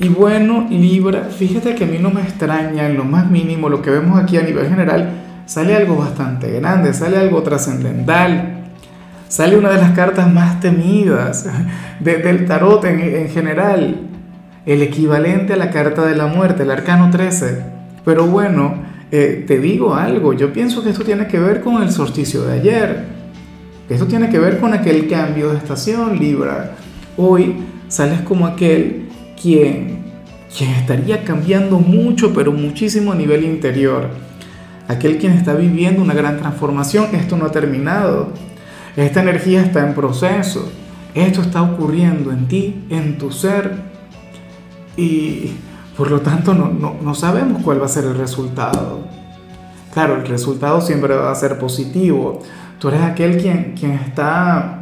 Y bueno, Libra, fíjate que a mí no me extraña en lo más mínimo lo que vemos aquí a nivel general, sale algo bastante grande, sale algo trascendental, sale una de las cartas más temidas del tarot en, general, el equivalente a la carta de la muerte, el arcano 13. Pero bueno, eh, te digo algo, yo pienso que esto tiene que ver con el solsticio de ayer, esto tiene que ver con aquel cambio de estación, Libra. Hoy sales como aquel quien, quien estaría cambiando mucho, pero muchísimo a nivel interior. Aquel quien está viviendo una gran transformación, esto no ha terminado. Esta energía está en proceso. Esto está ocurriendo en ti, en tu ser. Y por lo tanto no, no sabemos cuál va a ser el resultado. Claro, el resultado siempre va a ser positivo. Tú eres aquel quien, quien está,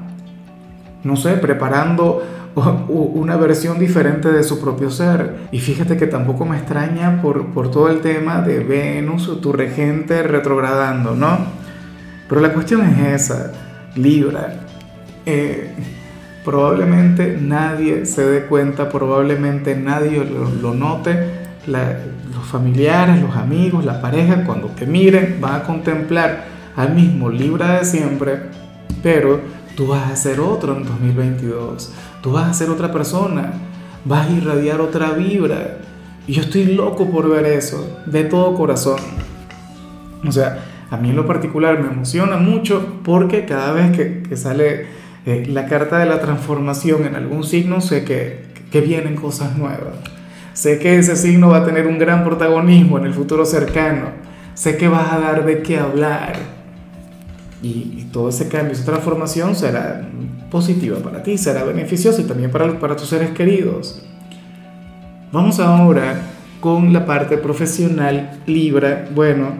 no sé, preparando una versión diferente de su propio ser. Y fíjate que tampoco me extraña por, por todo el tema de Venus, tu regente retrogradando, ¿no? Pero la cuestión es esa, Libra. Eh, probablemente nadie se dé cuenta, probablemente nadie lo, note. los familiares, los amigos, la pareja, cuando te miren, van a contemplar al mismo Libra de siempre, pero tú vas a ser otro en 2022 Tú vas a ser otra persona, vas a irradiar otra vibra. Y yo estoy loco por ver eso, de todo corazón. O sea, a mí en lo particular me emociona mucho porque cada vez que, sale eh, la carta de la transformación en algún signo, sé que, que vienen cosas nuevas. Sé que ese signo va a tener un gran protagonismo en el futuro cercano. Sé que vas a dar de qué hablar y, todo ese cambio, esa transformación será positiva para ti, será beneficiosa y también para, para tus seres queridos. Vamos ahora con la parte profesional Libra. Bueno,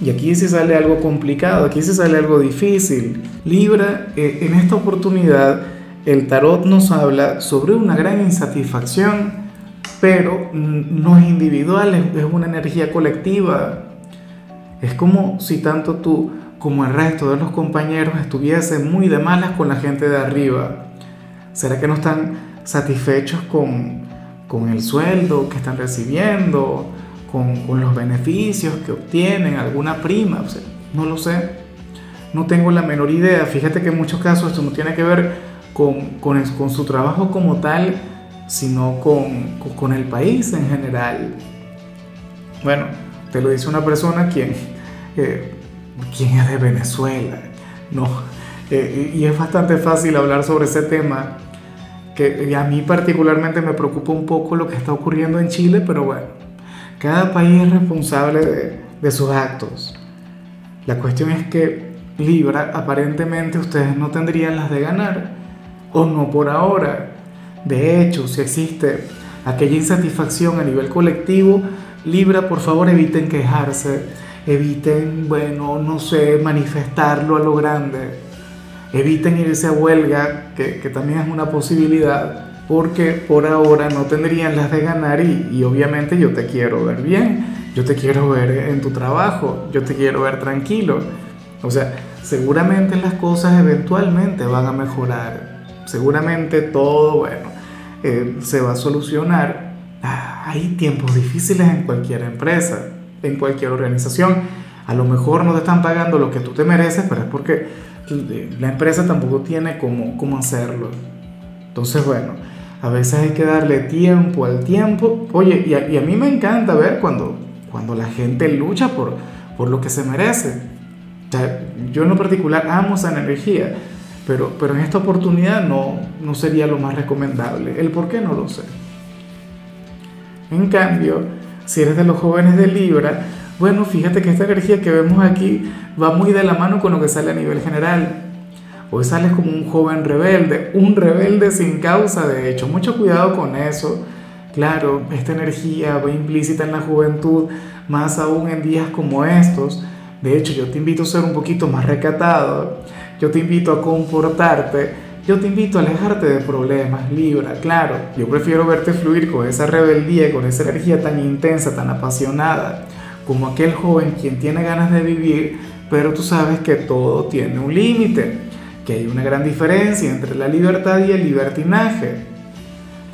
y aquí sí sale algo complicado, aquí sí sale algo difícil. Libra, eh, en esta oportunidad, el tarot nos habla sobre una gran insatisfacción, pero no es individual, es una energía colectiva. Es como si tanto tú como el resto de los compañeros estuviese muy de malas con la gente de arriba? ¿Será que no están satisfechos con, con el sueldo que están recibiendo, con, con los beneficios que obtienen, alguna prima? no lo sé, no tengo la menor idea. Fíjate que en muchos casos esto no tiene que ver con, con, su trabajo como tal, sino con, con, el país en general. Bueno, te lo dice una persona quien eh, quién es de Venezuela, no. Eh, y es bastante fácil hablar sobre ese tema, que a mí particularmente me preocupa un poco lo que está ocurriendo en Chile, pero bueno, cada país es responsable de, de sus actos. La cuestión es que Libra, aparentemente ustedes no tendrían las de ganar, o no por ahora. De hecho, si existe aquella insatisfacción a nivel colectivo, Libra, por favor eviten quejarse eviten, bueno, no sé, manifestarlo a lo grande, eviten irse a huelga, que, también es una posibilidad, porque por ahora no tendrían las de ganar y, y obviamente yo te quiero ver bien, yo te quiero ver en tu trabajo, yo te quiero ver tranquilo. O sea, seguramente las cosas eventualmente van a mejorar, seguramente todo, bueno, eh, se va a solucionar. Ah, hay tiempos difíciles en cualquier empresa en cualquier organización. A lo mejor no te están pagando lo que tú te mereces, pero es porque la empresa tampoco tiene cómo, cómo hacerlo. Entonces, bueno, a veces hay que darle tiempo al tiempo. Oye, y a, y a mí me encanta ver cuando, cuando la gente lucha por, por lo que se merece. yo en lo particular amo esa energía, pero, pero en esta oportunidad no, no sería lo más recomendable. El por qué no lo sé. En cambio, si eres de los jóvenes de Libra, bueno, fíjate que esta energía que vemos aquí va muy de la mano con lo que sale a nivel general. Hoy sales como un joven rebelde, un rebelde sin causa, de hecho. Mucho cuidado con eso. Claro, esta energía va implícita en la juventud, más aún en días como estos. De hecho, yo te invito a ser un poquito más recatado, yo te invito a comportarte, yo te invito a alejarte de problemas, Libra, claro. Yo prefiero verte fluir con esa rebeldía, con esa energía tan intensa, tan apasionada, como aquel joven quien tiene ganas de vivir, pero tú sabes que todo tiene un límite, que hay una gran diferencia entre la libertad y el libertinaje.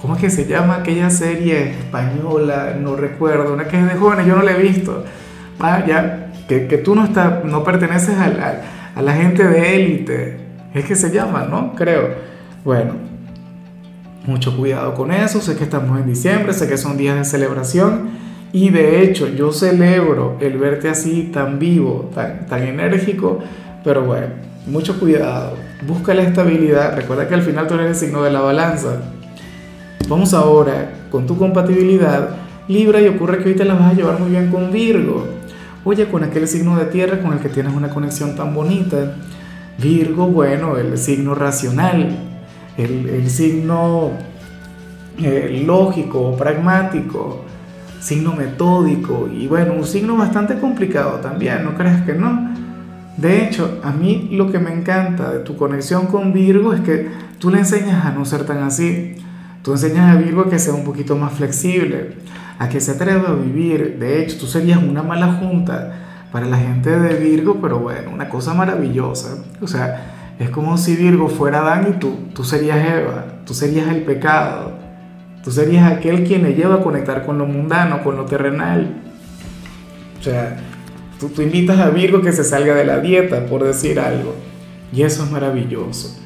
¿Cómo es que se llama aquella serie española? No recuerdo, una que es de jóvenes, yo no la he visto. Ah, ya, que, que tú no, estás, no perteneces a a la gente de élite es que se llama, ¿no? Creo. Bueno, mucho cuidado con eso. Sé que estamos en diciembre, sé que son días de celebración. Y de hecho, yo celebro el verte así tan vivo, tan, tan enérgico. Pero bueno, mucho cuidado. Busca la estabilidad. Recuerda que al final tú eres el signo de la balanza. Vamos ahora con tu compatibilidad. Libra y ocurre que hoy te la vas a llevar muy bien con Virgo. Oye, con aquel signo de tierra con el que tienes una conexión tan bonita Virgo, bueno, el signo racional, el, signo eh, lógico, pragmático, signo metódico y bueno, un signo bastante complicado también, no creas que no. De hecho, a mí lo que me encanta de tu conexión con Virgo es que tú le enseñas a no ser tan así. Tú enseñas a Virgo a que sea un poquito más flexible, a que se atreva a vivir. De hecho, tú serías una mala junta para la gente de Virgo, pero bueno, una cosa maravillosa. O sea, es como si Virgo fuera Adán y tú, tú serías Eva, tú serías el pecado, tú serías aquel quien le lleva a conectar con lo mundano, con lo terrenal. O sea, tú, invitas a Virgo que se salga de la dieta, por decir algo. Y eso es maravilloso.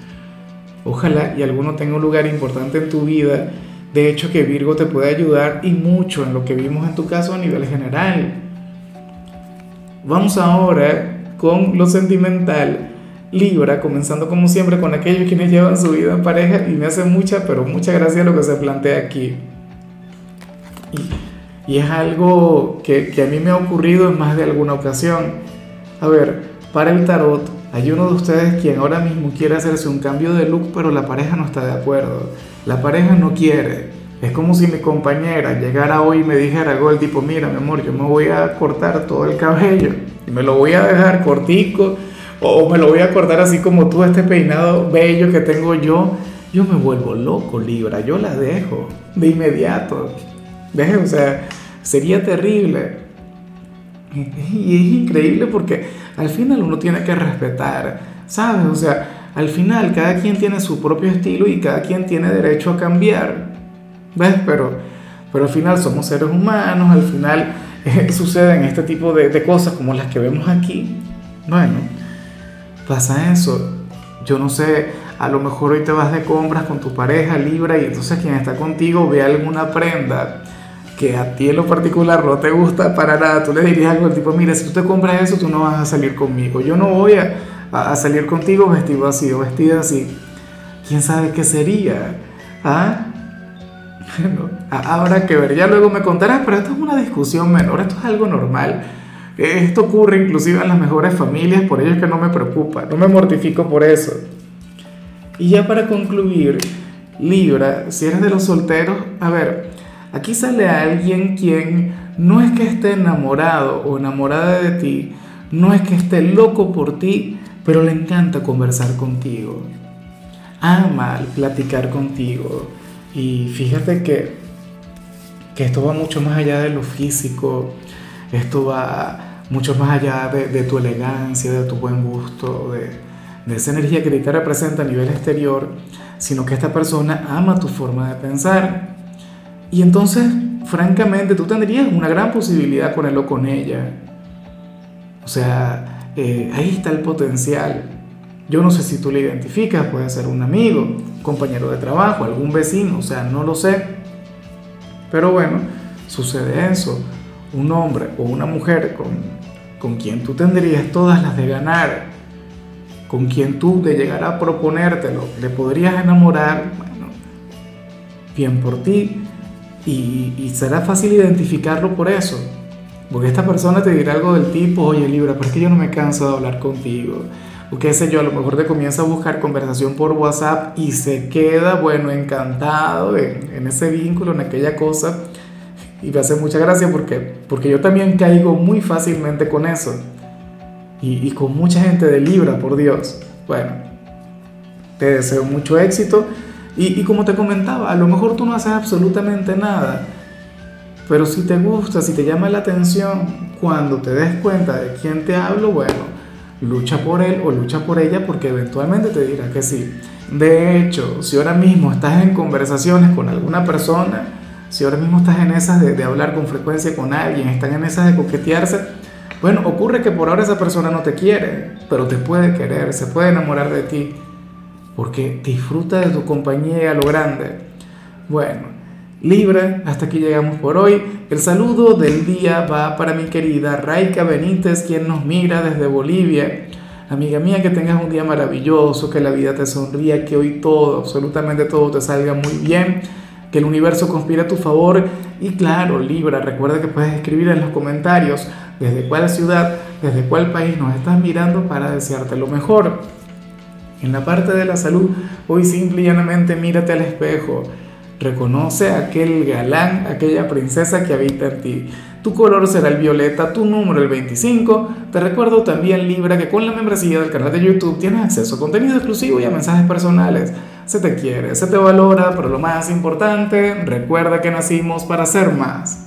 Ojalá y alguno tenga un lugar importante en tu vida. De hecho, que Virgo te puede ayudar y mucho en lo que vimos en tu caso a nivel general. Vamos ahora con lo sentimental. Libra, comenzando como siempre con aquellos quienes llevan su vida en pareja y me hace mucha, pero mucha gracia lo que se plantea aquí. Y, es algo que, que, a mí me ha ocurrido en más de alguna ocasión. A ver, para el tarot, hay uno de ustedes quien ahora mismo quiere hacerse un cambio de look, pero la pareja no está de acuerdo. La pareja no quiere. Es como si mi compañera llegara hoy y me dijera algo del tipo, mira mi amor, yo me voy a cortar todo el cabello y me lo voy a dejar cortico o me lo voy a cortar así como tú, este peinado bello que tengo yo. Yo me vuelvo loco, Libra, yo la dejo de inmediato. ¿Ves? O sea, sería terrible. Y es increíble porque al final uno tiene que respetar, ¿sabes? O sea, al final cada quien tiene su propio estilo y cada quien tiene derecho a cambiar. ¿Ves? Pero, pero al final somos seres humanos, al final eh, suceden este tipo de, cosas como las que vemos aquí. Bueno, pasa eso. Yo no sé, a lo mejor hoy te vas de compras con tu pareja Libra y entonces quien está contigo ve alguna prenda que a ti en lo particular no te gusta para nada, tú le dirías algo al tipo, mira, si tú te compras eso, tú no vas a salir conmigo. Yo no voy a, a salir contigo vestido así o vestida así. ¿Quién sabe qué sería? ¿Ah? Habrá que ver, ya luego me contarás, pero esto es una discusión menor, esto es algo normal. Esto ocurre inclusive en las mejores familias, por ello es que no me preocupa, no me mortifico por eso. Y ya para concluir, Libra, si eres de los solteros, a ver, aquí sale alguien quien no es que esté enamorado o enamorada de ti, no es que esté loco por ti, pero le encanta conversar contigo. Ama platicar contigo y fíjate que, que esto va mucho más allá de lo físico, esto va mucho más allá de, tu elegancia, de tu buen gusto, de, esa energía que te representa a nivel exterior, sino que esta persona ama tu forma de pensar. Y entonces, francamente, tú tendrías una gran posibilidad con él o con ella. O sea, eh, ahí está el potencial. Yo no sé si tú le identificas, puede ser un amigo, compañero de trabajo, algún vecino, o sea, no lo sé. Pero bueno, sucede eso. Un hombre o una mujer con, con quien tú tendrías todas las de ganar, con quien tú de llegar a proponértelo, le podrías enamorar, bueno, bien por ti. Y, y será fácil identificarlo por eso. Porque esta persona te dirá algo del tipo, oye Libra, es que yo no me canso de hablar contigo o qué sé yo, a lo mejor te comienza a buscar conversación por WhatsApp y se queda, bueno, encantado en, en ese vínculo, en aquella cosa. Y me hace mucha gracia porque, porque yo también caigo muy fácilmente con eso. Y, y con mucha gente de Libra, por Dios. Bueno, te deseo mucho éxito. Y, y como te comentaba, a lo mejor tú no haces absolutamente nada. Pero si te gusta, si te llama la atención, cuando te des cuenta de quién te hablo, bueno, lucha por él o lucha por ella porque eventualmente te dirá que sí. De hecho, si ahora mismo estás en conversaciones con alguna persona, si ahora mismo estás en esas de, de, hablar con frecuencia con alguien, están en esas de coquetearse, bueno, ocurre que por ahora esa persona no te quiere, pero te puede querer, se puede enamorar de ti, porque disfruta de tu compañía a lo grande. Bueno, Libra, hasta aquí llegamos por hoy. El saludo del día va para mi querida Raika Benítez, quien nos mira desde Bolivia. Amiga mía, que tengas un día maravilloso, que la vida te sonría, que hoy todo, absolutamente todo te salga muy bien, que el universo conspire a tu favor. Y claro, Libra, recuerda que puedes escribir en los comentarios desde cuál ciudad, desde cuál país nos estás mirando para desearte lo mejor. En la parte de la salud, hoy simple y llanamente mírate al espejo Reconoce aquel galán, aquella princesa que habita en ti. Tu color será el violeta, tu número el 25. Te recuerdo también, Libra, que con la membresía del canal de YouTube tienes acceso a contenido exclusivo y a mensajes personales. Se te quiere, se te valora, pero lo más importante, recuerda que nacimos para ser más.